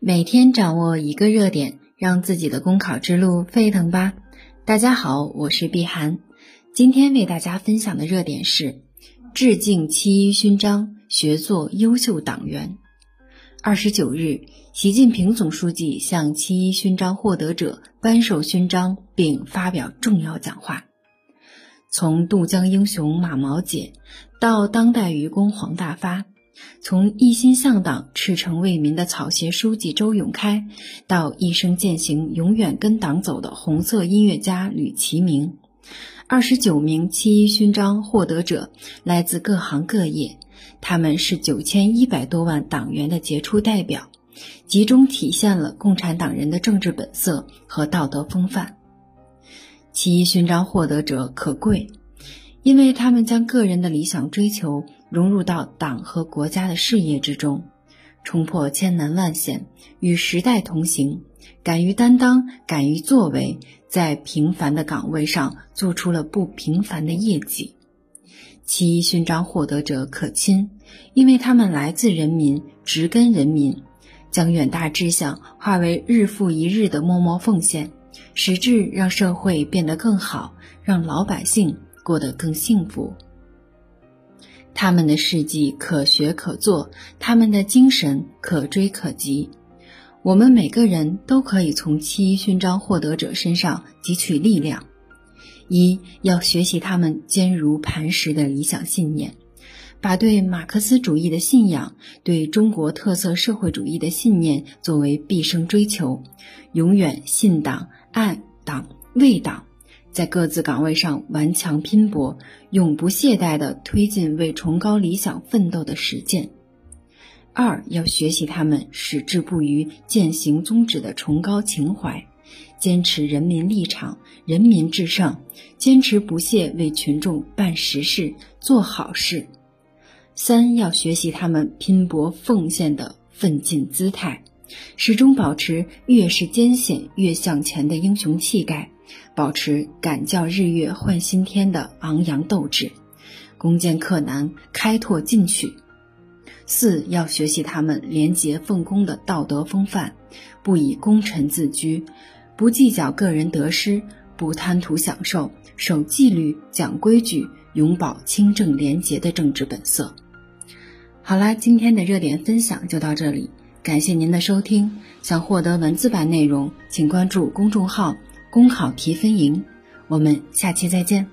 每天掌握一个热点，让自己的公考之路沸腾吧！大家好，我是碧涵，今天为大家分享的热点是：致敬七一勋章，学做优秀党员。二十九日，习近平总书记向七一勋章获得者颁授勋章，并发表重要讲话。从渡江英雄马毛姐到当代愚公黄大发。从一心向党、赤诚为民的草鞋书记周永开，到一生践行、永远跟党走的红色音乐家吕其明，二十九名七一勋章获得者来自各行各业，他们是九千一百多万党员的杰出代表，集中体现了共产党人的政治本色和道德风范。七一勋章获得者可贵。因为他们将个人的理想追求融入到党和国家的事业之中，冲破千难万险，与时代同行，敢于担当，敢于作为，在平凡的岗位上做出了不平凡的业绩。七一勋章获得者可亲，因为他们来自人民，植根人民，将远大志向化为日复一日的默默奉献，实质让社会变得更好，让老百姓。过得更幸福。他们的事迹可学可做，他们的精神可追可及。我们每个人都可以从七一勋章获得者身上汲取力量。一要学习他们坚如磐石的理想信念，把对马克思主义的信仰、对中国特色社会主义的信念作为毕生追求，永远信党、爱党、为党。在各自岗位上顽强拼搏，永不懈怠地推进为崇高理想奋斗的实践。二要学习他们矢志不渝、践行宗旨的崇高情怀，坚持人民立场、人民至上，坚持不懈为群众办实事、做好事。三要学习他们拼搏奉献的奋进姿态，始终保持越是艰险越向前的英雄气概。保持敢叫日月换新天的昂扬斗志，攻坚克难，开拓进取。四要学习他们廉洁奉公的道德风范，不以功臣自居，不计较个人得失，不贪图享受，守纪律，讲规矩，永葆清正廉洁的政治本色。好啦，今天的热点分享就到这里，感谢您的收听。想获得文字版内容，请关注公众号。公考提分营，我们下期再见。